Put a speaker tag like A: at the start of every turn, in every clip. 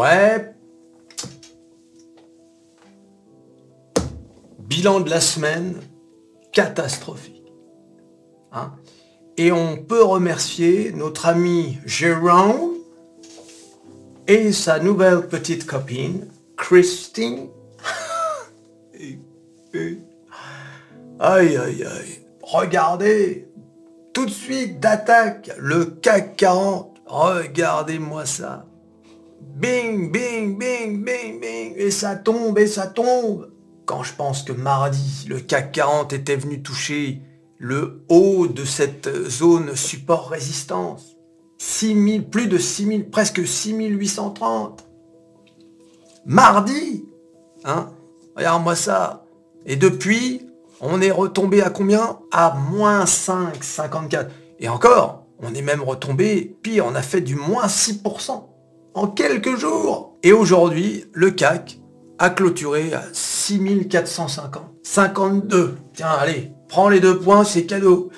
A: Ouais. Bilan de la semaine, catastrophique. Hein et on peut remercier notre ami Jérôme et sa nouvelle petite copine, Christine. aïe, aïe, aïe. Regardez, tout de suite d'attaque, le CAC 40. Regardez-moi ça. Bing, bing, bing, bing, bing. Et ça tombe, et ça tombe. Quand je pense que mardi, le CAC 40 était venu toucher le haut de cette zone support résistance. 6000, plus de 6000, presque 6830. Mardi, hein Regarde-moi ça. Et depuis, on est retombé à combien? À moins 5,54. Et encore, on est même retombé, pire, on a fait du moins 6% en quelques jours. Et aujourd'hui, le CAC a clôturé à 6450. 52. Tiens, allez, prends les deux points, c'est cadeau.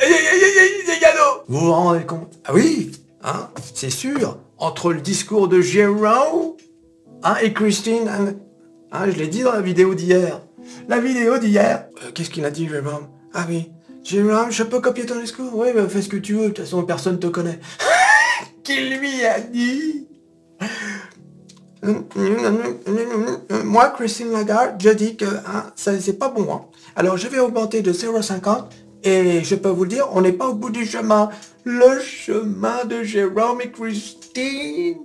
A: C'est cadeau. Vous vous rendez compte? Ah oui, hein, c'est sûr. Entre le discours de Jérôme hein, et Christine, hein, hein, je l'ai dit dans la vidéo d'hier. La vidéo d'hier. Euh, qu'est-ce qu'il a dit, Jérôme? Ah oui. Jérôme, je peux copier ton discours? Oui, bah, fais ce que tu veux, de toute façon, personne te connaît. Qu'il lui a dit moi, Christine Lagarde, je dis que hein, ça c'est pas bon. Hein. Alors je vais augmenter de 0,50 et je peux vous le dire, on n'est pas au bout du chemin. Le chemin de Jérôme et Christine.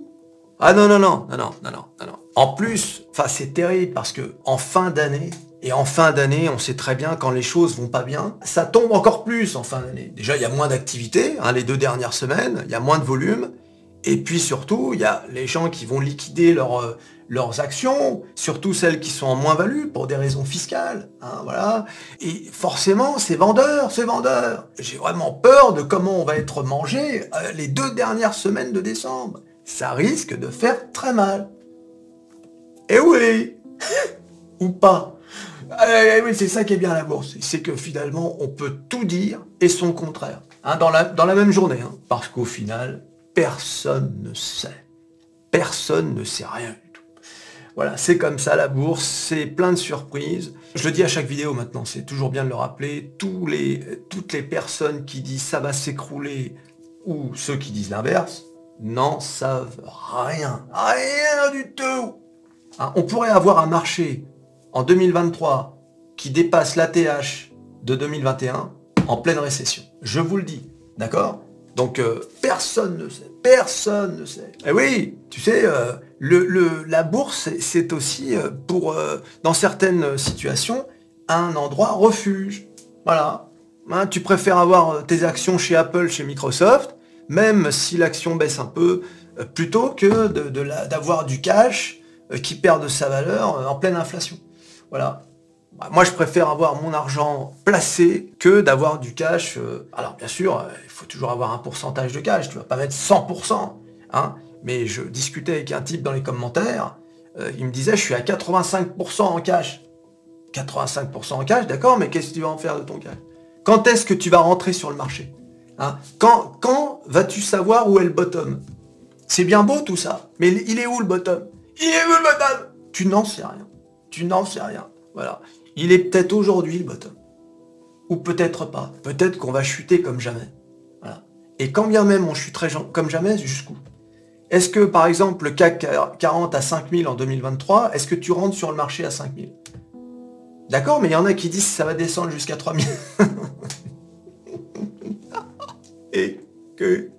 A: Ah non, non, non, non, non, non, non, non. En plus, enfin c'est terrible parce que en fin d'année, et en fin d'année, on sait très bien quand les choses vont pas bien, ça tombe encore plus en fin d'année. Déjà, il y a moins d'activité, hein, les deux dernières semaines, il y a moins de volume. Et puis surtout, il y a les gens qui vont liquider euh, leurs actions, surtout celles qui sont en moins-value pour des raisons fiscales. Hein, voilà. Et forcément, c'est vendeur, c'est vendeur. J'ai vraiment peur de comment on va être mangé euh, les deux dernières semaines de décembre. Ça risque de faire très mal. Et oui Ou pas eh oui, c'est ça qui est bien la bourse, c'est que finalement, on peut tout dire et son contraire, hein, dans, la, dans la même journée, hein. parce qu'au final, personne ne sait. Personne ne sait rien du tout. Voilà, c'est comme ça la bourse, c'est plein de surprises. Je le dis à chaque vidéo maintenant, c'est toujours bien de le rappeler. Toutes les personnes qui disent ça va s'écrouler ou ceux qui disent l'inverse n'en savent rien. Rien du tout. Hein, on pourrait avoir un marché en 2023 qui dépasse l'ATH de 2021 en pleine récession. Je vous le dis, d'accord? Donc euh, personne ne sait, personne ne sait. Et eh oui, tu sais, euh, la bourse, c'est aussi euh, pour, dans certaines situations, un endroit refuge. Voilà. Hein, tu préfères avoir tes actions chez Apple, chez Microsoft, même si l'action baisse un peu, plutôt que d'avoir du cash qui perd de sa valeur en pleine inflation. Voilà. Bah, moi, je préfère avoir mon argent placé que d'avoir du cash. Euh, alors, bien sûr, euh, il faut toujours avoir un pourcentage de cash. Tu vas pas mettre 100%. Hein, mais je discutais avec un type dans les commentaires. Euh, il me disait, je suis à 85% en cash. 85% en cash, d'accord, mais qu'est-ce que tu vas en faire de ton cash? Quand est-ce que tu vas rentrer sur le marché? Hein? Quand, quand vas-tu savoir où est le bottom? C'est bien beau tout ça, mais il est où le bottom? Il est où le bottom? Tu n'en sais rien. Tu n'en sais rien. Voilà. Il est peut-être aujourd'hui le bottom. Ou peut-être pas. Peut-être qu'on va chuter comme jamais. Et quand bien même on chuterait comme jamais, jusqu'où? Est-ce que par exemple le CAC 40 à 5000 en 2023, est-ce que tu rentres sur le marché à 5000 D'accord, mais il y en a qui disent que ça va descendre jusqu'à 3000. et que...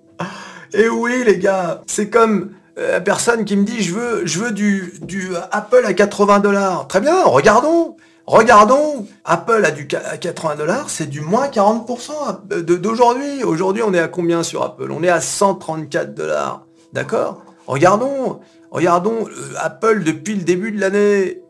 A: Et oui les gars, c'est comme euh, la personne qui me dit je veux, je veux du, du Apple à 80 dollars. Très bien, regardons. Regardons, Apple a du 80 dollars, c'est du moins 40% d'aujourd'hui. Aujourd'hui, on est à combien sur Apple? On est à 134 dollars. D'accord? Regardons, regardons euh, Apple depuis le début de l'année.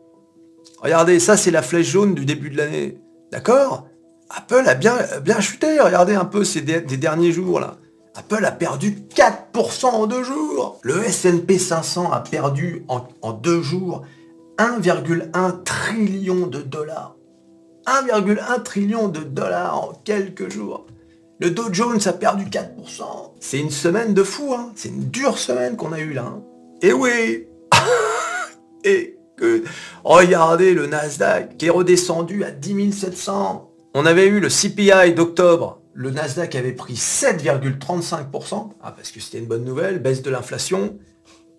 A: Regardez, ça c'est la flèche jaune du début de l'année. D'accord? Apple a bien, bien chuté. Regardez un peu ces des derniers jours là. Apple a perdu 4% en deux jours. Le S&P 500 a perdu en deux jours 1,1 trillion de dollars. 1,1 trillion de dollars en quelques jours. Le Dow Jones a perdu 4%. C'est une semaine de fou, hein. C'est une dure semaine qu'on a eue là. Hein. Et oui, écoute, regardez le Nasdaq qui est redescendu à 10 700. On avait eu le CPI d'octobre. Le Nasdaq avait pris 7,35%. Ah, parce que c'était une bonne nouvelle, baisse de l'inflation.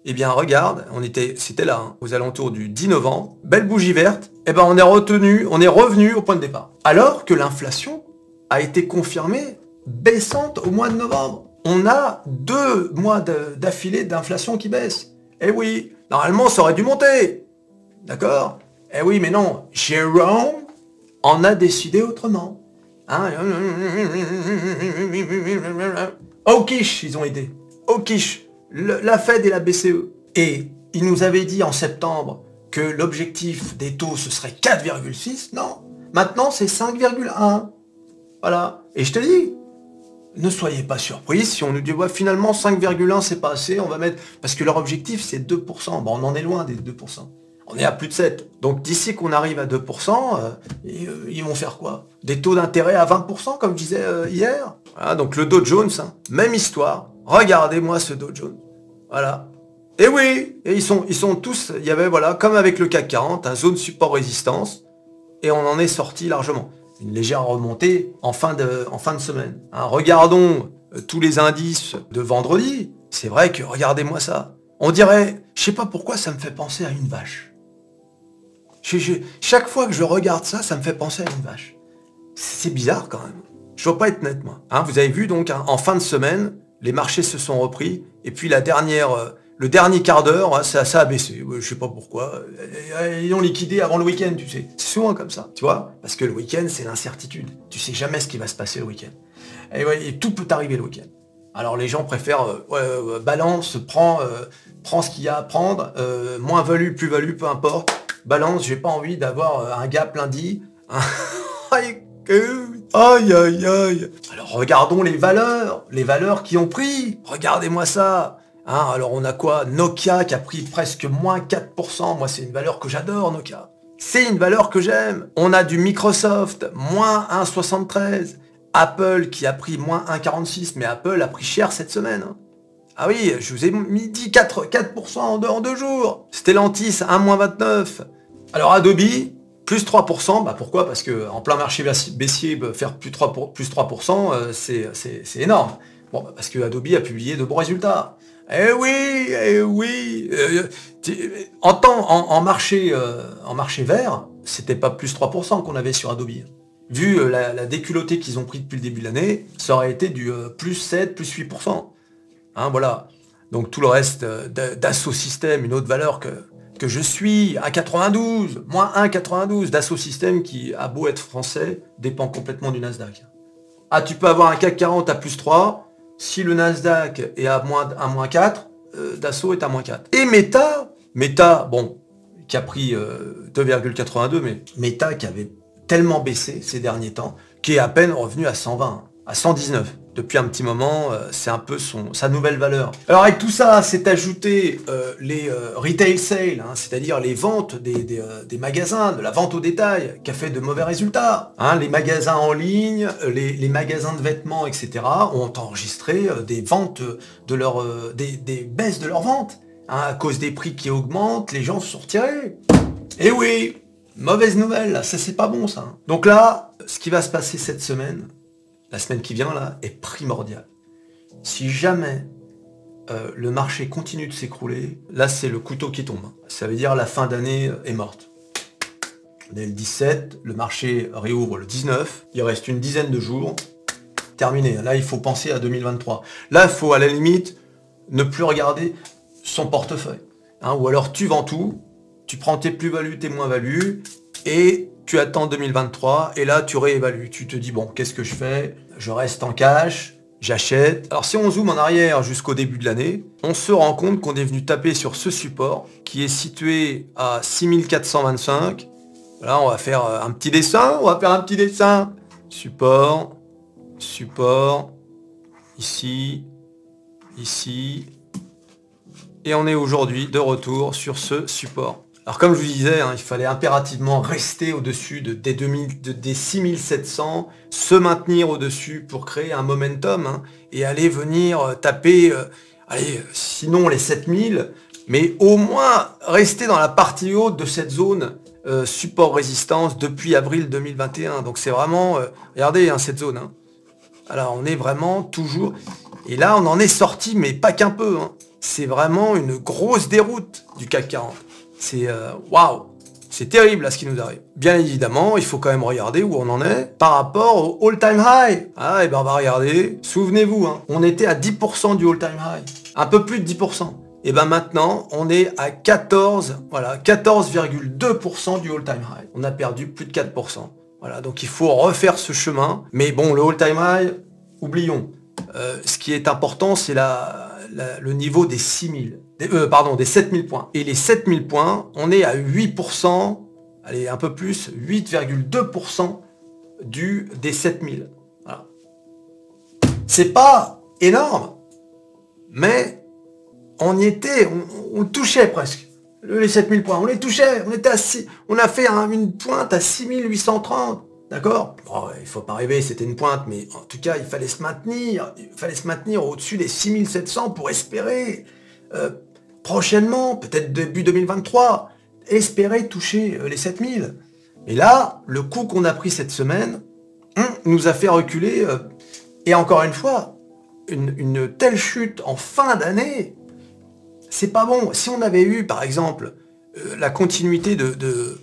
A: Eh bien, regarde, on était, c'était là, hein, aux alentours du 10 novembre, belle bougie verte. Eh ben, on est retenu, on est revenu au point de départ. Alors que l'inflation a été confirmée baissante au mois de novembre. On a deux mois d'affilée d'inflation qui baisse. Eh oui, normalement, ça aurait dû monter. D'accord? Eh oui, mais non. Jérôme en a décidé autrement. Hein? Au quiche, ils ont été. Au quiche la Fed et la BCE. Et il nous avait dit en septembre que l'objectif des taux, ce serait 4,6. Non, maintenant c'est 5,1. Voilà. Et je te dis, ne soyez pas surpris si on nous dit, finalement 5,1 c'est pas assez, on va mettre... Parce que leur objectif c'est 2%. Bon, on en est loin des 2%. On est à plus de 7. Donc d'ici qu'on arrive à 2%, euh, euh, ils vont faire quoi? Des taux d'intérêt à 20%, comme je disais euh, hier? Voilà, Donc le Dow Jones, hein, même histoire. Regardez-moi ce Dow Jones. Voilà. Et oui, ils sont, tous, il y avait, voilà, comme avec le CAC 40, un zone support-résistance, et on en est sorti largement. Une légère remontée en fin de, en fin de semaine. Hein, regardons euh, tous les indices de vendredi. C'est vrai que regardez-moi ça. On dirait, je sais pas pourquoi ça me fait penser à une vache. chaque fois que je regarde ça, ça me fait penser à une vache. C'est bizarre quand même. Je ne veux pas être net, moi. Hein, vous avez vu donc, hein, en fin de semaine, les marchés se sont repris, et puis la dernière, euh, le dernier quart d'heure, hein, ça, a baissé. Je sais pas pourquoi. Ils ont liquidé avant le week-end, tu sais. C'est souvent comme ça, tu vois Parce que le week-end, c'est l'incertitude. Tu sais jamais ce qui va se passer le week-end. Et, tout peut arriver le week-end. Alors les gens préfèrent, euh, euh, balance, prends, prends ce qu'il y a à prendre, moins value, plus value, peu importe. Balance, j'ai pas envie d'avoir un gap lundi. Aïe, aïe, aïe. Alors regardons les valeurs, les valeurs qui ont pris. Regardez-moi ça. Hein, alors on a quoi? Nokia qui a pris presque moins 4%. Moi c'est une valeur que j'adore Nokia. C'est une valeur que j'aime. On a du Microsoft, moins 1,73. Apple qui a pris moins 1,46. Mais Apple a pris cher cette semaine. Hein. Ah oui, je vous ai mis dit 4, 4% en deux, en deux jours. Stellantis, 1,29. Alors Adobe, plus 3%, bah pourquoi? Parce que en plein marché baissier, bah, faire plus 3%, plus 3% euh, c'est énorme. Bon, bah, parce que Adobe a publié de bons résultats. Eh oui, eh oui. Euh, en, temps, en, marché, euh, en marché vert, c'était pas plus 3% qu'on avait sur Adobe. Vu la, la qu'ils ont pris depuis le début de l'année, ça aurait été du plus 7, plus 8%. Hein, voilà. Donc tout le reste d'assaut système, une autre valeur que, que je suis à 92, moins 1,92 d'assaut système qui, a beau être français, dépend complètement du Nasdaq. Ah, tu peux avoir un CAC 40 à plus 3, si le Nasdaq est à moins, à moins 4, euh, Dassault est à moins 4. Et Meta, Meta, bon, qui a pris 2,82, euh, mais Meta qui avait tellement baissé ces derniers temps, qui est à peine revenu à 120, à 119 depuis un petit moment, euh, c'est un peu sa nouvelle valeur. Alors avec tout ça, c'est ajouté euh, les euh, retail sales, hein, c'est-à-dire les ventes des, magasins, de la vente au détail, qui a fait de mauvais résultats. Hein. les magasins en ligne, les, magasins de vêtements, etc. ont enregistré des ventes des, baisses de leurs ventes. Hein, à cause des prix qui augmentent, les gens se sont retirés. Et oui, mauvaise nouvelle, ça c'est pas bon ça. Donc là, ce qui va se passer cette semaine, la semaine qui vient là, est primordiale. Si jamais euh, le marché continue de s'écrouler, là c'est le couteau qui tombe. Ça veut dire la fin d'année est morte. On est le 17, le marché réouvre le 19, il reste une dizaine de jours, terminé. Là il faut penser à 2023. Là il faut à la limite ne plus regarder son portefeuille. Hein, ou alors tu vends tout, tu prends tes plus-values, tes moins-values, et tu attends 2023 et là tu réévalues. Tu te dis bon, qu'est-ce que je fais? Je reste en cash, j'achète. Alors si on zoome en arrière jusqu'au début de l'année, on se rend compte qu'on est venu taper sur ce support qui est situé à 6425. Là, on va faire euh, un petit dessin, on va faire un petit dessin. Support, support, ici, ici. Et on est aujourd'hui de retour sur ce support. Alors comme je vous disais, hein, il fallait impérativement rester au-dessus de, des, 2000, des 6700, se maintenir au-dessus pour créer un momentum hein, et aller venir euh, taper, euh, allez, sinon les 7000, mais au moins rester dans la partie haute de cette zone euh, support résistance depuis avril 2021. Donc c'est vraiment, regardez hein, cette zone. Alors on est vraiment toujours, et là on en est sorti, mais pas qu'un peu. C'est vraiment une grosse déroute du CAC 40. C'est euh, waouh, c'est terrible là ce qui nous arrive. Bien évidemment, il faut quand même regarder où on en est par rapport au all-time high. Ah, et ben on va regarder. Souvenez-vous, on était à 10% du all-time high, un peu plus de 10%. Et ben maintenant, on est à 14, voilà, 14,2% du all-time high. On a perdu plus de 4%. Voilà, donc il faut refaire ce chemin. Mais bon, le all-time high, oublions. Euh, ce qui est important, c'est le niveau des 6000, euh, pardon, des 7000 points. Et les 7000 points, on est à 8%, allez, un peu plus, 8,2% du, des 7000. Voilà. C'est pas énorme, mais on y était, on, touchait presque. Les 7000 points, on les touchait, on était à on a fait une pointe à 6830. D'accord? Il faut pas rêver, c'était une pointe, mais en tout cas, il fallait se maintenir. Il fallait se maintenir au-dessus des 6700 pour espérer, euh, prochainement, peut-être début 2023, espérer toucher euh, les 7000. Et là, le coup qu'on a pris cette semaine hum, nous a fait reculer. Euh, et encore une fois, une telle chute en fin d'année, c'est pas bon. Si on avait eu, par exemple, euh, la continuité de,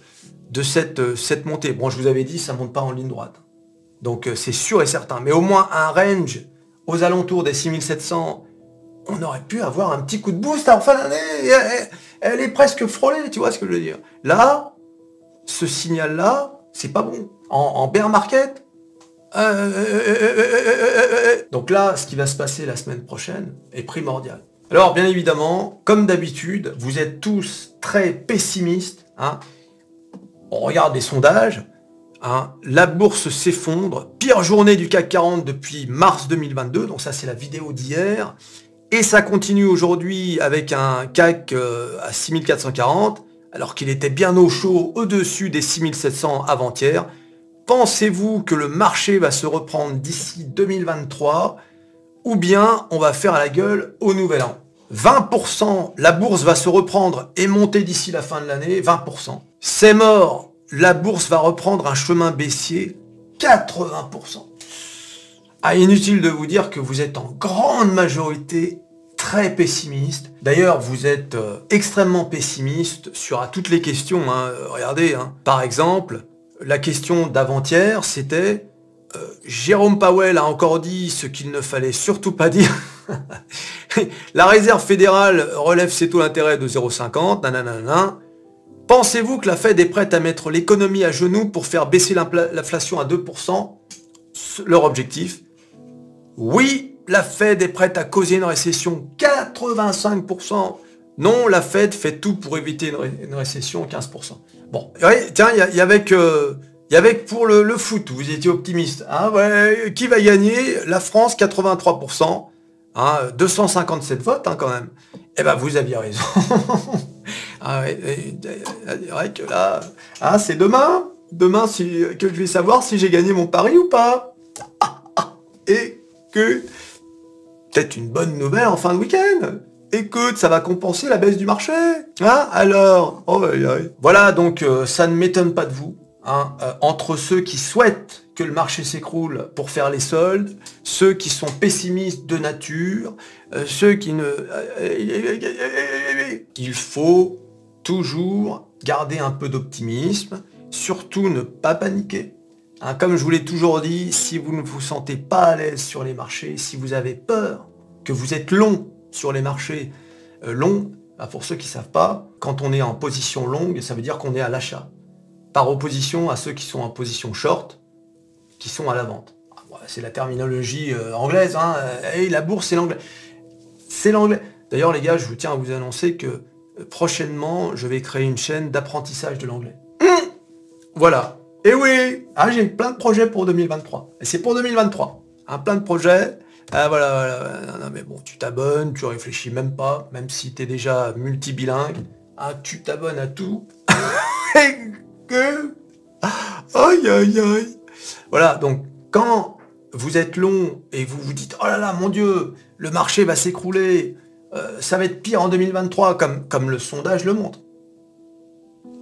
A: cette, montée, bon, je vous avais dit, ça monte pas en ligne droite. Donc c'est sûr et certain. Mais au moins un range aux alentours des 6700, on aurait pu avoir un petit coup de boost en fin d'année. Elle, est presque frôlée, tu vois ce que je veux dire. Là, ce signal-là, c'est pas bon. En, bear market, donc là, ce qui va se passer la semaine prochaine est primordial. Alors, bien évidemment, comme d'habitude, vous êtes tous très pessimistes. Hein. On regarde les sondages. Hein. La bourse s'effondre. Pire journée du CAC 40 depuis mars 2022. Donc ça, c'est la vidéo d'hier. Et ça continue aujourd'hui avec un CAC euh, à 6440, alors qu'il était bien au chaud au-dessus des 6700 avant-hier. Pensez-vous que le marché va se reprendre d'ici 2023 ou bien on va faire la gueule au nouvel an? 20%, la bourse va se reprendre et monter d'ici la fin de l'année, 20%. C'est mort, la bourse va reprendre un chemin baissier, 80%. Ah, inutile de vous dire que vous êtes en grande majorité très pessimiste. D'ailleurs, vous êtes euh, extrêmement pessimiste sur toutes les questions. Hein. Regardez, hein. par exemple, la question d'avant-hier, c'était euh, Jérôme Powell a encore dit ce qu'il ne fallait surtout pas dire. la réserve fédérale relève ses taux d'intérêt de 0,50. Pensez-vous que la Fed est prête à mettre l'économie à genoux pour faire baisser l'inflation à 2% Leur objectif? Oui, la Fed est prête à causer une récession 85%. Non, la Fed fait tout pour éviter une, récession 15%. Bon, tiens, il y, avait que... Pour le, foot, vous étiez optimiste. Hein, qui va gagner? La France, 83%. 257 hein, votes hein, quand même. Eh ben vous aviez raison. ah, que là, ah, c'est demain. Demain que je vais savoir si j'ai gagné mon pari ou pas. Et que peut-être une bonne nouvelle en fin de week-end. Écoute, ça va compenser la baisse du marché. Hein Alors, oh, voilà, donc euh, ça ne m'étonne pas de vous. Hein, euh, entre ceux qui souhaitent que le marché s'écroule pour faire les soldes, ceux qui sont pessimistes de nature, euh, ceux qui ne... Il faut toujours garder un peu d'optimisme, surtout ne pas paniquer. Hein, comme je vous l'ai toujours dit, si vous ne vous sentez pas à l'aise sur les marchés, si vous avez peur, que vous êtes long sur les marchés euh, longs, bah, pour ceux qui ne savent pas, quand on est en position longue, ça veut dire qu'on est à l'achat par opposition à ceux qui sont en position short, qui sont à la vente. Ah, c'est la terminologie euh, anglaise, hein. Et la bourse, c'est l'anglais. C'est l'anglais. D'ailleurs, les gars, je vous tiens à vous annoncer que euh, prochainement, je vais créer une chaîne d'apprentissage de l'anglais. Voilà. Et oui ah, J'ai plein de projets pour 2023. Et c'est pour 2023. Un plein de projets. Ah, voilà, voilà. Non, mais bon, tu t'abonnes, tu réfléchis même pas, même si tu es déjà multibilingue. Ah, tu t'abonnes à tout. que... Aïe, aïe, aïe. Voilà, donc quand vous êtes long et vous vous dites, oh là là, mon Dieu, le marché va s'écrouler, euh, ça va être pire en 2023, comme, comme le sondage le montre.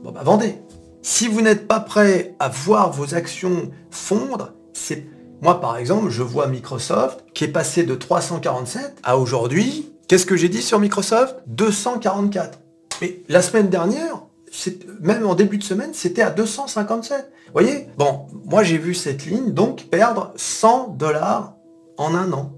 A: Bon bah vendez. Si vous n'êtes pas prêt à voir vos actions fondre, c'est... Moi par exemple, je vois Microsoft qui est passé de 347 à aujourd'hui, qu'est-ce que j'ai dit sur Microsoft? 244. Mais la semaine dernière, même en début de semaine, c'était à 257. Vous voyez? Bon, moi j'ai vu cette ligne donc perdre 100 dollars en un an.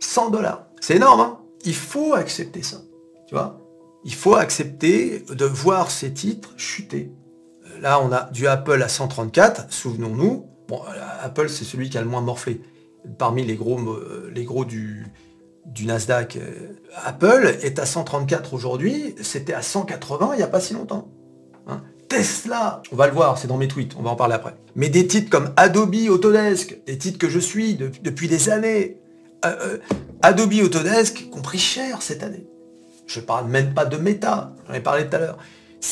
A: 100 dollars. C'est énorme, hein? Il faut accepter ça. Tu vois? Il faut accepter de voir ces titres chuter. Là, on a du Apple à 134, souvenons-nous. Bon, Apple, c'est celui qui a le moins morflé. Parmi les gros, euh, du, Nasdaq. Euh, Apple est à 134 aujourd'hui, c'était à 180 il n'y a pas si longtemps. Hein. Tesla, on va le voir, c'est dans mes tweets, on va en parler après. Mais des titres comme Adobe Autodesk, des titres que je suis depuis des années, euh, Adobe Autodesk ont pris cher cette année. Je parle même pas de méta, j'en ai parlé tout à l'heure.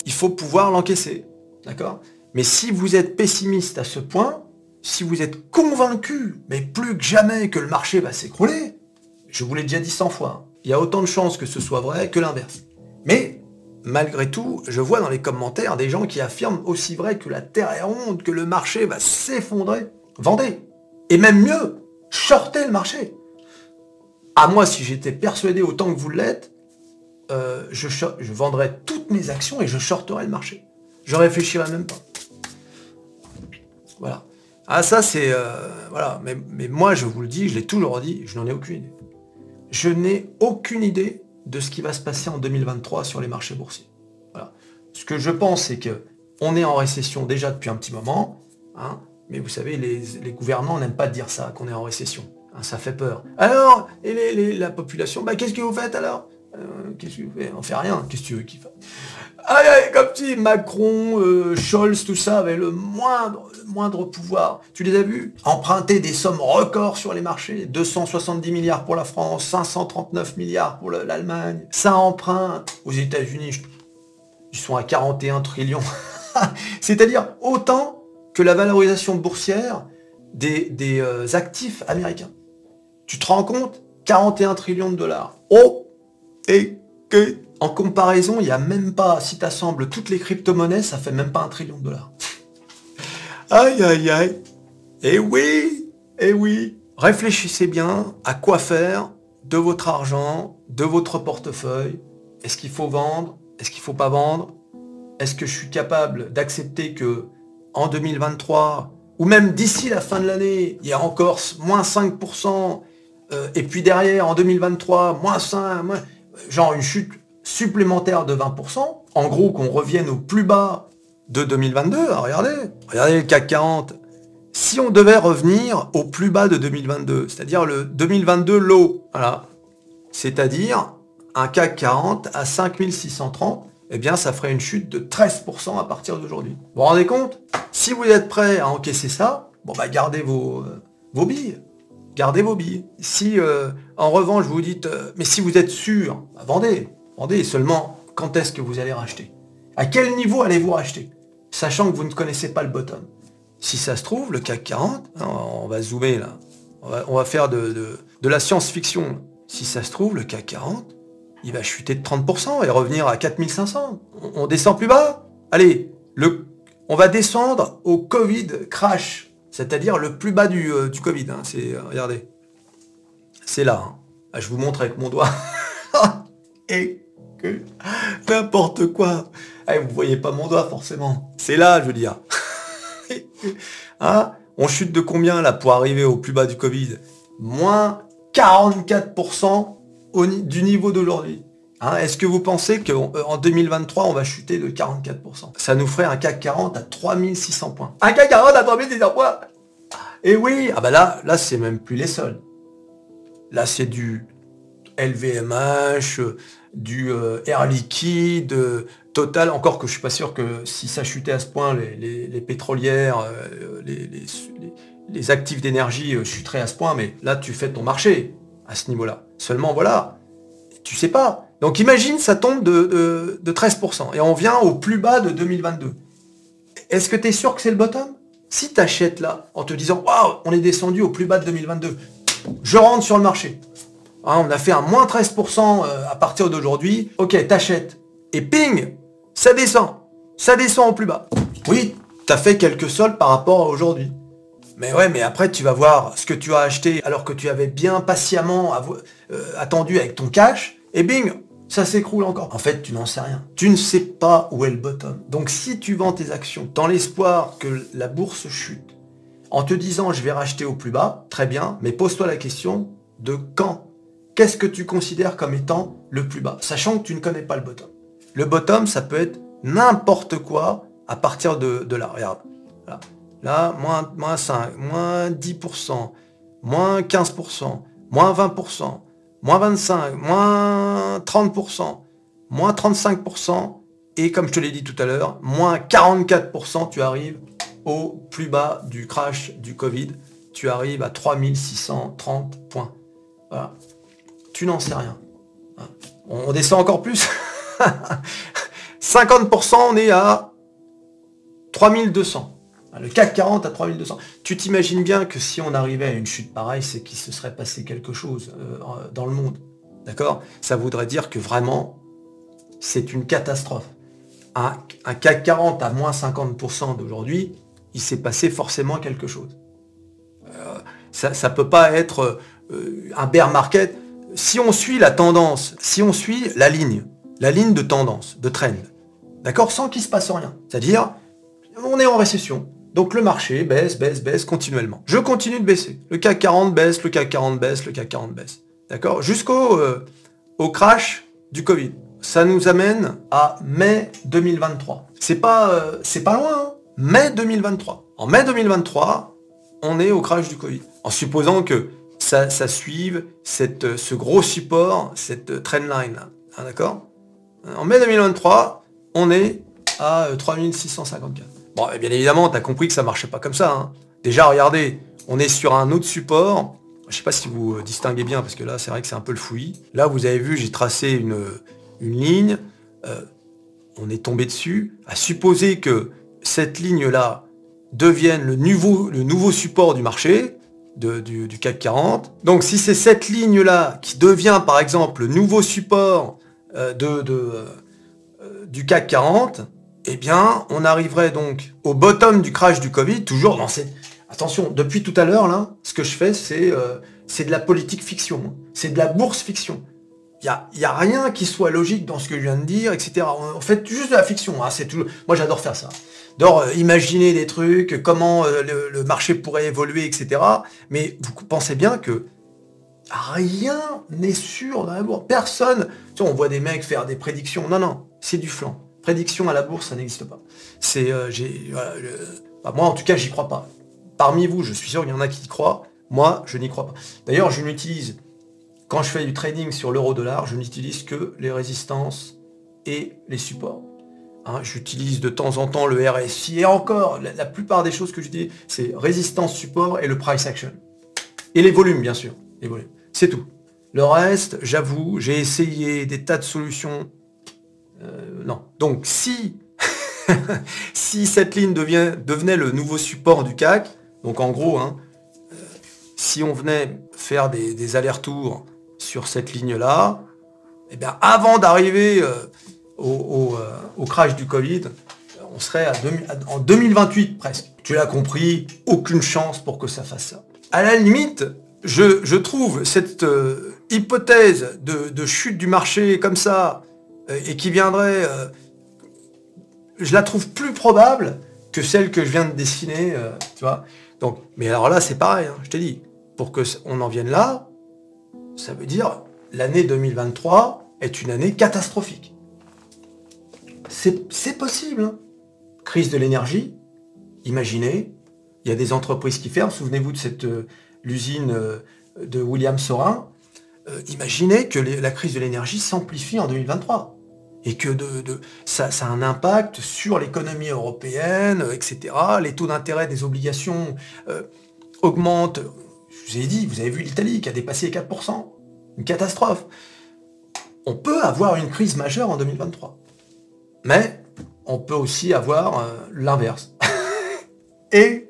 A: Il faut pouvoir l'encaisser, d'accord? Mais si vous êtes pessimiste à ce point, si vous êtes convaincu, mais plus que jamais, que le marché va s'écrouler, je vous l'ai déjà dit 100 fois, il y a autant de chances que ce soit vrai que l'inverse. Mais, malgré tout, je vois dans les commentaires des gens qui affirment aussi vrai que la Terre est ronde, que le marché va s'effondrer. Vendez. Et même mieux, shortez le marché. À moi, si j'étais persuadé autant que vous l'êtes, euh, je, je vendrais toutes mes actions et je shorterais le marché. Je réfléchirais même pas. Voilà. Ah ça c'est... Euh, voilà. Mais, mais, moi je vous le dis, je l'ai toujours dit, je n'en ai aucune idée je n'ai aucune idée de ce qui va se passer en 2023 sur les marchés boursiers. Ce que je pense, c'est que on est en récession déjà depuis un petit moment, hein, mais vous savez, les, gouvernants n'aiment pas dire ça, qu'on est en récession. Hein, ça fait peur. Alors, et la population, bah, qu'est-ce que vous faites alors? Euh, Qu'est-ce que vous faites On fait rien. Qu'est-ce que tu veux qu'il fasse? Aïe, comme si Macron, euh, Scholz, tout ça avait le moindre, moindre pouvoir. Tu les as vus? Emprunter des sommes records sur les marchés. 270 milliards pour la France, 539 milliards pour l'Allemagne. Ça emprunte aux États-Unis. Ils sont à 41 trillions. C'est-à-dire autant que la valorisation boursière des, des euh, actifs américains. Tu te rends compte? 41 trillions de dollars. Oh Et que en comparaison, il n'y a même pas, si tu assembles toutes les crypto-monnaies, ça fait même pas un trillion de dollars. aïe, aïe, aïe. Eh oui, eh oui. Réfléchissez bien à quoi faire de votre argent, de votre portefeuille. Est-ce qu'il faut vendre? Est-ce qu'il faut pas vendre? Est-ce que je suis capable d'accepter que en 2023, ou même d'ici la fin de l'année, il y a encore moins 5%, euh, et puis derrière, en 2023, moins 5, genre une chute supplémentaire de 20%, en gros qu'on revienne au plus bas de 2022, ah, regardez, regardez le CAC 40, si on devait revenir au plus bas de 2022, c'est-à-dire le 2022 low, voilà, c'est-à-dire un CAC 40 à 5630, eh bien ça ferait une chute de 13% à partir d'aujourd'hui. Vous vous rendez compte? Si vous êtes prêt à encaisser ça, bon bah gardez vos, euh, vos billes. Gardez vos billes. Si euh, en revanche vous dites, euh, mais si vous êtes sûr, bah, vendez. Vendez seulement quand est-ce que vous allez racheter? À quel niveau allez-vous racheter? Sachant que vous ne connaissez pas le bottom. Si ça se trouve, le CAC 40, hein, on va zoomer là, on va, faire de, la science-fiction. Si ça se trouve, le CAC 40, il va chuter de 30% et revenir à 4500. On, descend plus bas? Allez, le, on va descendre au Covid crash, c'est-à-dire le plus bas du, euh, Covid. Hein. c'est, euh, regardez, c'est là. Hein. Ah, je vous montre avec mon doigt. et n'importe quoi. Eh, vous voyez pas mon doigt forcément. C'est là, je veux dire. Hein On chute de combien là pour arriver au plus bas du Covid? Moins 44% au, du niveau d'aujourd'hui. Hein, est-ce que vous pensez qu'en 2023, on va chuter de 44% Ça nous ferait un CAC 40 à 3600 points. Un CAC 40 à 3600 points? Et oui, ah bah là, là c'est même plus les soldes. Là c'est du LVMH, du euh, Air Liquide, euh, Total, encore que je suis pas sûr que si ça chutait à ce point, les, pétrolières, euh, les, actifs d'énergie chuteraient à ce point, mais là tu fais ton marché à ce niveau-là. Seulement voilà, tu sais pas. Donc imagine ça tombe de, 13% et on vient au plus bas de 2022. Est-ce que tu es sûr que c'est le bottom? Si tu achètes là en te disant Waouh, on est descendu au plus bas de 2022, je rentre sur le marché. Hein, on a fait un moins 13% euh, à partir d'aujourd'hui. Ok, t'achètes. Et ping, ça descend. Ça descend au plus bas. Oui, t'as fait quelques soldes par rapport à aujourd'hui. Mais ouais, mais après tu vas voir ce que tu as acheté alors que tu avais bien patiemment euh, attendu avec ton cash. Et bing, ça s'écroule encore. En fait, tu n'en sais rien. Tu ne sais pas où est le bottom. Donc si tu vends tes actions dans l'espoir que la bourse chute, en te disant je vais racheter au plus bas, très bien, mais pose-toi la question de quand Qu'est-ce que tu considères comme étant le plus bas? Sachant que tu ne connais pas le bottom. Le bottom, ça peut être n'importe quoi à partir de, là. Regarde. Là, moins, moins 5, moins 10%, moins 15%, moins 20%, moins 25, moins 30%, moins 35%, et comme je te l'ai dit tout à l'heure, moins 44%, tu arrives au plus bas du crash du Covid. Tu arrives à 3630 points. Voilà. Tu n'en sais rien. On descend encore plus. 50%, on est à 3200. Le CAC 40 à 3200. Tu t'imagines bien que si on arrivait à une chute pareille, c'est qu'il se serait passé quelque chose euh, dans le monde. D'accord? Ça voudrait dire que vraiment, c'est une catastrophe. Un, CAC 40 à moins 50% d'aujourd'hui, il s'est passé forcément quelque chose. Euh, ça ne peut pas être euh, un bear market. Si on suit la tendance, si on suit la ligne, la ligne de tendance, de trend, d'accord, sans qu'il se passe rien, c'est-à-dire, on est en récession, donc le marché baisse, baisse, baisse continuellement. Je continue de baisser. Le CAC 40 baisse, le CAC 40 baisse, le CAC 40 baisse. D'accord? Jusqu'au euh, crash du Covid. Ça nous amène à mai 2023. C'est pas, euh, c'est pas loin, hein mai 2023. En mai 2023, on est au crash du Covid. En supposant que ça, suive cette, ce gros support, cette trendline. Ah, d'accord? En mai 2023, on est à 3654. Bon, bien évidemment, tu as compris que ça marchait pas comme ça. Hein. Déjà, regardez, on est sur un autre support. Je sais pas si vous euh, distinguez bien, parce que là, c'est vrai que c'est un peu le fouillis. Là, vous avez vu, j'ai tracé une, une ligne. Euh, on est tombé dessus. À supposer que cette ligne-là devienne le nouveau, le nouveau support du marché, du, CAC 40. Donc si c'est cette ligne-là qui devient par exemple le nouveau support euh, du CAC 40, eh bien, on arriverait donc au bottom du crash du Covid, toujours dans cette... Attention, depuis tout à l'heure, là, ce que je fais, c'est euh, de la politique fiction. Hein. C'est de la bourse fiction. Il n'y a, a rien qui soit logique dans ce que je viens de dire, etc. On, fait juste de la fiction. Hein. C'est. Moi, j'adore faire ça. J'adore euh, imaginer des trucs, comment euh, le, marché pourrait évoluer, etc. Mais vous pensez bien que rien n'est sûr dans la bourse. Personne... Tu sais, on voit des mecs faire des prédictions. Non, non, c'est du flanc. Prédiction à la bourse, ça n'existe pas. C'est, euh, bah, moi en tout cas, j'y crois pas. Parmi vous, je suis sûr qu'il y en a qui y croient. Moi, je n'y crois pas. D'ailleurs, je n'utilise, quand je fais du trading sur l'euro-dollar, je n'utilise que les résistances et les supports. Hein, j'utilise de temps en temps le RSI et encore, la, plupart des choses que je dis, c'est résistance, support et le price action. Et les volumes, bien sûr. Les volumes. C'est tout. Le reste, j'avoue, j'ai essayé des tas de solutions euh, non. Donc si, si cette ligne devient, devenait le nouveau support du CAC, donc en gros, hein, euh, si on venait faire des, allers-retours sur cette ligne-là, eh bien avant d'arriver euh, au, crash du Covid, on serait en 2028 presque. Tu l'as compris, aucune chance pour que ça fasse ça. À la limite, je, trouve cette hypothèse de, chute du marché comme ça, et qui viendrait, euh, je la trouve plus probable que celle que je viens de dessiner, euh, tu vois. Donc, mais alors là, c'est pareil, hein, je t'ai dit, pour que on en vienne là, ça veut dire l'année 2023 est une année catastrophique. C'est possible. Hein. Crise de l'énergie, imaginez, il y a des entreprises qui ferment, souvenez-vous de cette l'usine de William Sorin, imaginez que la crise de l'énergie s'amplifie en 2023 et que ça, a un impact sur l'économie européenne, etc. Les taux d'intérêt des obligations euh, augmentent. Je vous ai dit, vous avez vu l'Italie qui a dépassé les 4%. Une catastrophe. On peut avoir une crise majeure en 2023. Mais on peut aussi avoir euh, l'inverse. et,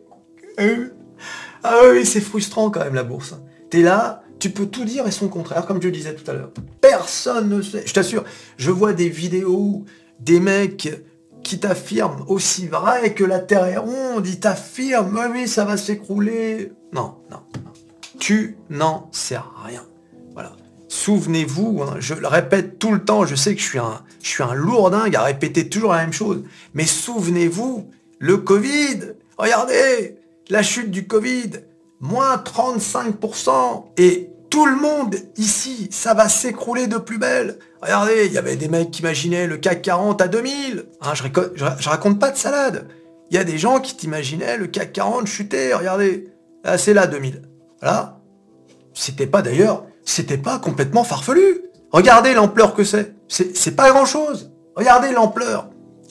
A: ah oui, c'est frustrant quand même la bourse. Tu es là, tu peux tout dire et son contraire, comme je le disais tout à l'heure. Personne ne sait. Je t'assure, je vois des vidéos, des mecs qui t'affirment aussi vrai que la Terre est ronde, ils t'affirment, oui, ça va s'écrouler. Non, non, non. Tu n'en sais rien. Voilà. Souvenez-vous, hein, je le répète tout le temps, je sais que je suis un, je suis un lourdingue à répéter toujours la même chose, mais souvenez-vous, le Covid, regardez, la chute du Covid, moins 35%, et tout le monde ici, ça va s'écrouler de plus belle. Regardez, il y avait des mecs qui imaginaient le CAC 40 à 2000. Hein, je, je, raconte pas de salade. Il y a des gens qui t'imaginaient le CAC 40 chuter. Regardez, là c'est là 2000. Voilà. C'était pas d'ailleurs, c'était pas complètement farfelu. Regardez l'ampleur que c'est. C'est pas grand chose. Regardez l'ampleur.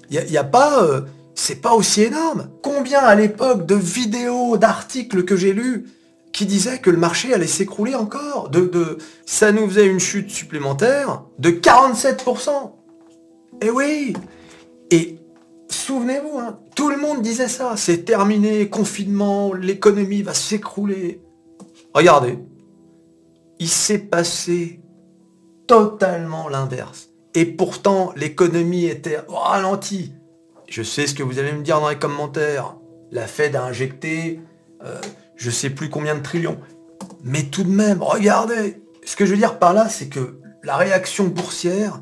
A: Il n'y a, pas, euh, c'est pas aussi énorme. Combien à l'époque de vidéos, d'articles que j'ai lus qui disait que le marché allait s'écrouler encore. De, ça nous faisait une chute supplémentaire de 47%. Et eh oui Et souvenez-vous, hein, tout le monde disait ça. C'est terminé, confinement, l'économie va s'écrouler. Regardez, il s'est passé totalement l'inverse. Et pourtant, l'économie était ralentie. Je sais ce que vous allez me dire dans les commentaires. La Fed a injecté euh, je sais plus combien de trillions. Mais tout de même, regardez, ce que je veux dire par là, c'est que la réaction boursière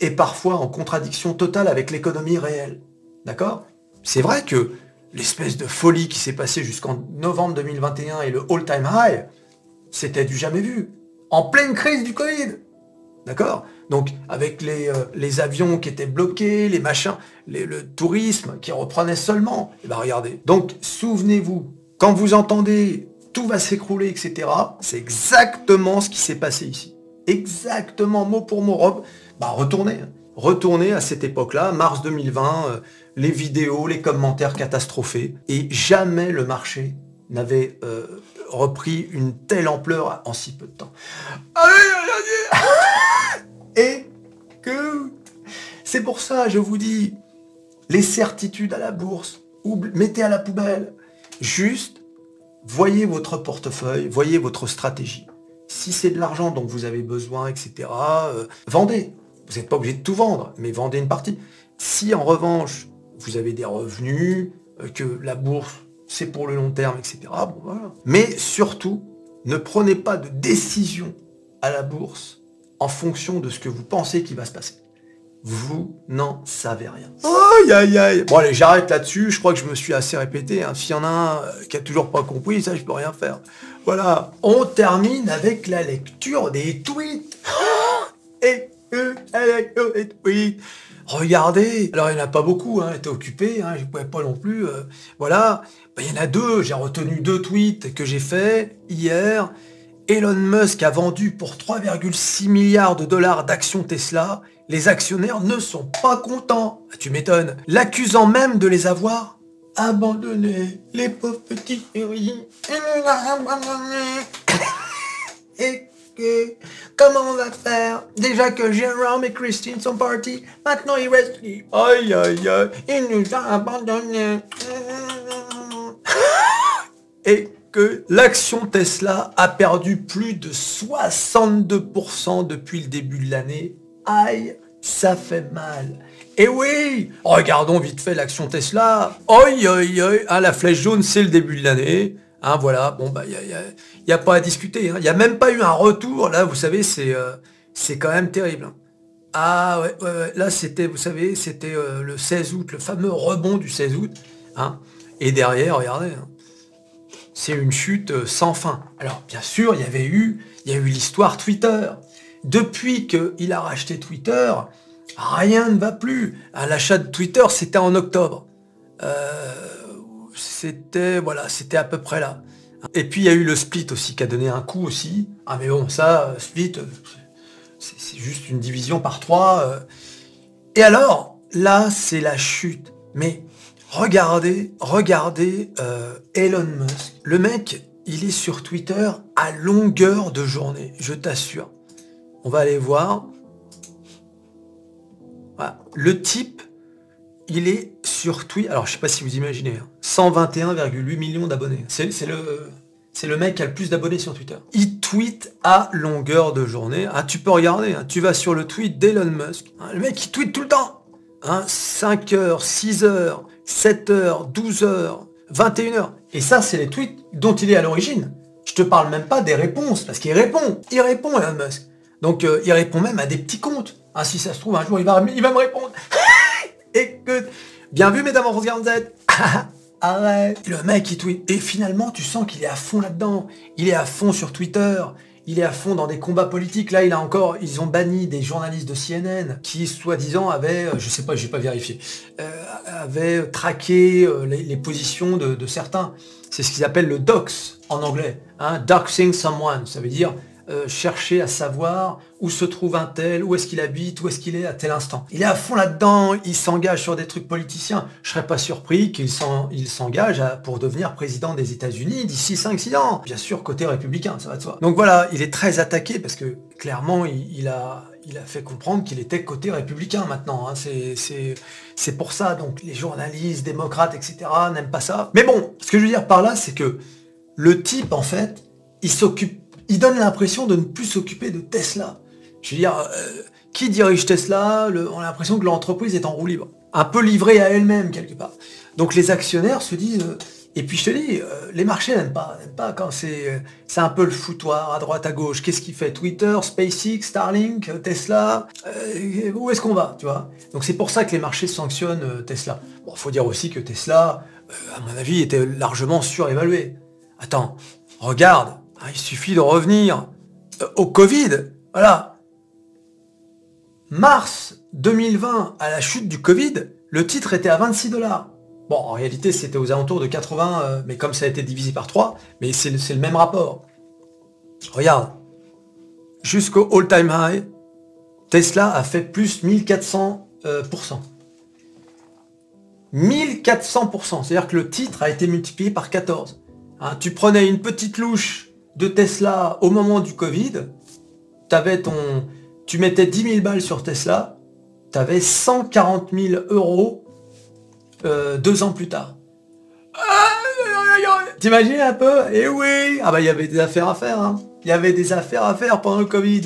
A: est parfois en contradiction totale avec l'économie réelle. D'accord? C'est vrai que l'espèce de folie qui s'est passée jusqu'en novembre 2021 et le all-time high, c'était du jamais vu. En pleine crise du Covid. D'accord? Donc, avec les, euh, les, avions qui étaient bloqués, les machins, le tourisme qui reprenait seulement. Et eh ben regardez. Donc, souvenez-vous, quand vous entendez tout va s'écrouler, etc., c'est exactement ce qui s'est passé ici. Exactement, mot pour mot. Bah, retournez. Hein. Retournez à cette époque-là, mars 2020, euh, les vidéos, les commentaires catastrophés. Et jamais le marché n'avait euh, repris une telle ampleur en si peu de temps. Et que c'est pour ça, je vous dis, les certitudes à la bourse, mettez à la poubelle. Juste, voyez votre portefeuille, voyez votre stratégie. Si c'est de l'argent dont vous avez besoin, etc., euh, vendez. Vous n'êtes pas obligé de tout vendre, mais vendez une partie. Si en revanche, vous avez des revenus, euh, que la bourse, c'est pour le long terme, etc.. Mais surtout, ne prenez pas de décision à la bourse en fonction de ce que vous pensez qui va se passer vous n'en savez rien. Aïe aïe aïe Bon allez, j'arrête là-dessus, je crois que je me suis assez répété. Hein. S'il y en a un euh, qui a toujours pas compris, ça je peux rien faire. Voilà, on termine avec la lecture des tweets. Et les tweets. Regardez, alors il n'y en a pas beaucoup, hein, était occupé, hein, je ne pouvais pas non plus. Euh, voilà, ben, il y en a deux, j'ai retenu deux tweets que j'ai fait hier. Elon Musk a vendu pour 3,6 milliards de dollars d'actions Tesla les actionnaires ne sont pas contents. Ah, tu m'étonnes. L'accusant même de les avoir abandonnés. Les pauvres petits chéris. Et que... Comment on va faire? Déjà que Jérôme et Christine sont partis, maintenant il reste qui Aïe aïe aïe, il nous a abandonnés. Et que l'action Tesla a perdu plus de 62% depuis le début de l'année Aïe, ça fait mal. Et oui, regardons vite fait l'action Tesla. Oi, oi, oi, hein, la flèche jaune, c'est le début de l'année. Hein, voilà, bon, bah, il n'y a, pas à discuter. Il hein. n'y a même pas eu un retour. Là, vous savez, c'est euh, quand même terrible. Hein. Ah ouais, là, c'était, vous savez, c'était euh, le 16 août, le fameux rebond du 16 août. Et derrière, regardez, c'est une chute euh, sans fin. Alors, bien sûr, il y avait eu, il y a eu l'histoire Twitter. Depuis qu'il a racheté Twitter, rien ne va plus. L'achat de Twitter, c'était en octobre. Euh, c'était voilà, c'était à peu près là. Et puis il y a eu le split aussi qui a donné un coup aussi. Ah mais bon, ça, split, c'est juste une division par trois. Euh. Et alors, là, c'est la chute. Mais regardez, regardez euh, Elon Musk. Le mec, il est sur Twitter à longueur de journée, je t'assure. On va aller voir. Le type, il est sur Twitter. Alors, je sais pas si vous imaginez. 121,8 hein. millions d'abonnés. C'est le, mec qui a le plus d'abonnés sur Twitter. Il tweet à longueur de journée. Ah, tu peux regarder, hein. tu vas sur le tweet d'Elon Musk. Hein, le mec, il tweet tout le temps. 5 heures, 6 heures, 7 heures, 12 heures, 21 heures. Et ça, c'est les tweets dont il est à l'origine. Je te parle même pas des réponses, parce qu'il répond. Il répond, Elon Musk. Donc, euh, il répond même à des petits comptes. Ah, si ça se trouve, un jour, il va, me répondre. Écoute, bien vu, mesdames, Z. Arrête. Le mec, il tweet. Et finalement, tu sens qu'il est à fond là-dedans. Il est à fond sur Twitter il est à fond dans des combats politiques. Là, il a encore, ils ont banni des journalistes de CNN qui, soi-disant, avaient, euh, je sais pas, j'ai pas vérifié, euh, avaient traqué les, positions de, certains. C'est ce qu'ils appellent le dox en anglais. Hein, doxing someone, ça veut dire euh, chercher à savoir où se trouve un tel, où est-ce qu'il habite, où est-ce qu'il est à tel instant. Il est à fond là-dedans, il s'engage sur des trucs politiciens. Je serais pas surpris qu'il s'engage pour devenir président des États-Unis d'ici 5-6 ans. Bien sûr, côté républicain, ça va de soi. Donc voilà, il est très attaqué parce que clairement, il, a, il a fait comprendre qu'il était côté républicain maintenant. Hein. C'est pour ça. Donc les journalistes, démocrates, etc. n'aiment pas ça. Mais bon, ce que je veux dire par là, c'est que le type, en fait, il s'occupe il donne l'impression de ne plus s'occuper de Tesla. Je veux dire, euh, qui dirige Tesla? On a l'impression que l'entreprise est en roue libre. Un peu livrée à elle-même, quelque part. Donc les actionnaires se disent... Euh, et puis je te dis, euh, les marchés n'aiment pas, pas quand c'est c'est un peu le foutoir à droite à gauche. Qu'est-ce qu'il fait? Twitter, SpaceX, Starlink, Tesla Où est-ce qu'on va Tu vois? Donc c'est pour ça que les marchés sanctionnent Tesla. Bon, faut dire aussi que Tesla, à mon avis, était largement surévalué. Attends, regarde, ah, il suffit de revenir euh, au Covid. Voilà. Mars 2020, à la chute du Covid, le titre était à 26 dollars. Bon, en réalité, c'était aux alentours de 80, euh, mais comme ça a été divisé par 3, mais c'est le même rapport. Regarde. Jusqu'au all-time high, Tesla a fait plus 1400%. 1400%, euh, c'est-à-dire que le titre a été multiplié par 14. Hein, tu prenais une petite louche de Tesla au moment du Covid, ton, tu mettais 10 000 balles sur Tesla, tu avais 140 000 euros euh, deux ans plus tard. T'imagines un peu? Eh oui Ah bah il y avait des affaires à faire. Hein. Il y avait des affaires à faire pendant le Covid.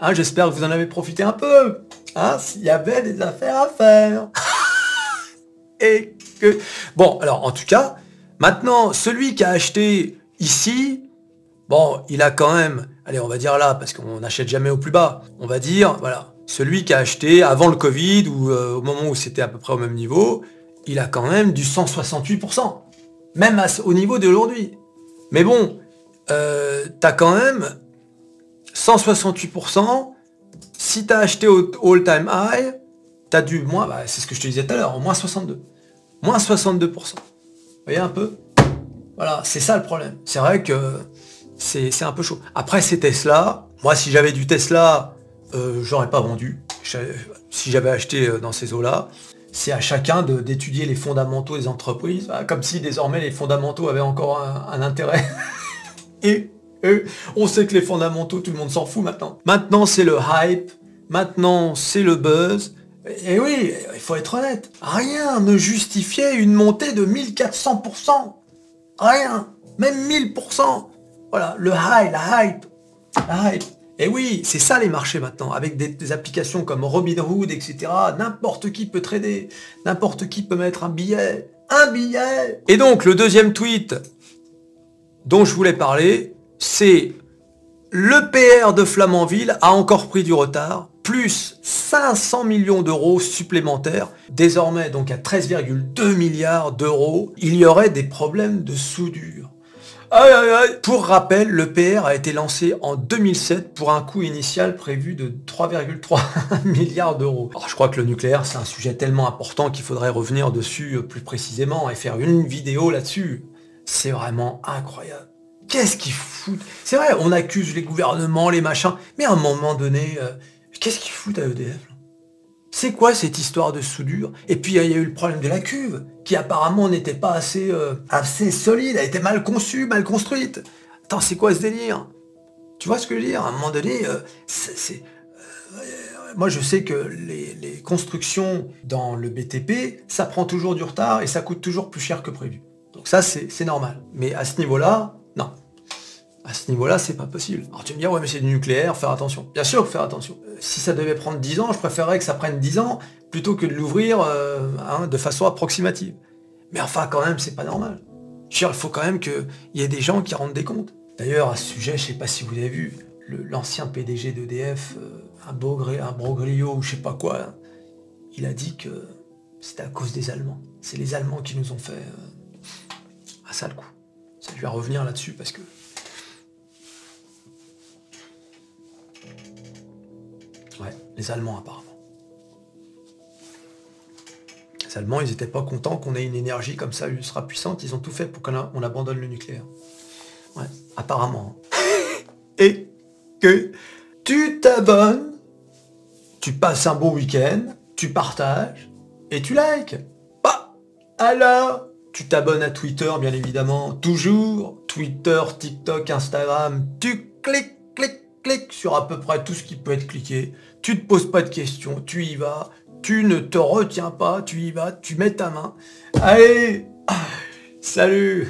A: Hein, j'espère que vous en avez profité un peu. Hein, il y avait des affaires à faire. Et que... Bon, alors en tout cas, maintenant, celui qui a acheté ici, Bon, il a quand même, allez, on va dire là, parce qu'on n'achète jamais au plus bas, on va dire, voilà, celui qui a acheté avant le Covid ou euh, au moment où c'était à peu près au même niveau, il a quand même du 168%, même au niveau d'aujourd'hui. Mais bon, euh, t'as quand même 168%, si t'as acheté au all-time high, t'as dû, moins, bah, c'est ce que je te disais tout à l'heure, moins 62. Moins 62%. Vous voyez un peu? Voilà, c'est ça le problème. C'est vrai que c'est un peu chaud. Après, c'est Tesla. Moi, si j'avais du Tesla, euh, j'aurais pas vendu. Si j'avais acheté euh, dans ces eaux-là, c'est à chacun d'étudier les fondamentaux des entreprises, ah, comme si désormais les fondamentaux avaient encore un, intérêt. et, on sait que les fondamentaux, tout le monde s'en fout maintenant. Maintenant, c'est le hype. Maintenant, c'est le buzz. Et oui, il faut être honnête. Rien ne justifiait une montée de 1400%. Rien. Même 1000%. Voilà, le high, la hype. La hype. Et oui, c'est ça les marchés maintenant, avec des, applications comme Robinhood, etc. N'importe qui peut trader, n'importe qui peut mettre un billet. Un billet Et donc, le deuxième tweet dont je voulais parler, c'est le PR de Flamanville a encore pris du retard, plus 500 millions d'euros supplémentaires, désormais donc à 13,2 milliards d'euros. Il y aurait des problèmes de soudure. Pour rappel, le PR a été lancé en 2007 pour un coût initial prévu de 3,3 milliards d'euros. Alors je crois que le nucléaire c'est un sujet tellement important qu'il faudrait revenir dessus euh, plus précisément et faire une vidéo là-dessus. C'est vraiment incroyable. Qu'est-ce qu'ils foutent? C'est vrai, on accuse les gouvernements, les machins, mais à un moment donné, euh, qu'est-ce qu'ils foutent à EDF c'est quoi cette histoire de soudure? Et puis il y a eu le problème de la cuve, qui apparemment n'était pas assez, euh, solide, elle était mal conçue, mal construite. Attends, c'est quoi ce délire? Tu vois ce que je veux dire? À un moment donné, euh. Euh, moi je sais que les, constructions dans le BTP, ça prend toujours du retard et ça coûte toujours plus cher que prévu. Donc ça c'est normal. Mais à ce niveau-là. À ce niveau-là, c'est pas possible. Alors tu me dis, ouais, mais c'est du nucléaire, faire attention. Bien sûr, faire attention. Euh, si ça devait prendre 10 ans, je préférerais que ça prenne 10 ans plutôt que de l'ouvrir euh, hein, de façon approximative. Mais enfin, quand même, c'est pas normal. il faut quand même qu'il y ait des gens qui rendent des comptes. D'ailleurs, à ce sujet, je sais pas si vous avez vu, l'ancien PDG d'EDF, euh, un, un Broglio ou je sais pas quoi, il a dit que c'était à cause des Allemands. C'est les Allemands qui nous ont fait un sale coup. Ça lui va revenir là-dessus parce que Ouais, les Allemands apparemment. Les Allemands, ils n'étaient pas contents qu'on ait une énergie comme ça ultra puissante. Ils ont tout fait pour qu'on abandonne le nucléaire. Ouais, apparemment. Et que tu t'abonnes, tu passes un bon week-end, tu partages et tu likes. Bah, alors, tu t'abonnes à Twitter, bien évidemment, toujours. Twitter, TikTok, Instagram, tu cliques, cliques, sur à peu près tout ce qui peut être cliqué. Tu te poses pas de questions, tu y vas, tu ne te retiens pas, tu y vas, tu mets ta main. Allez Salut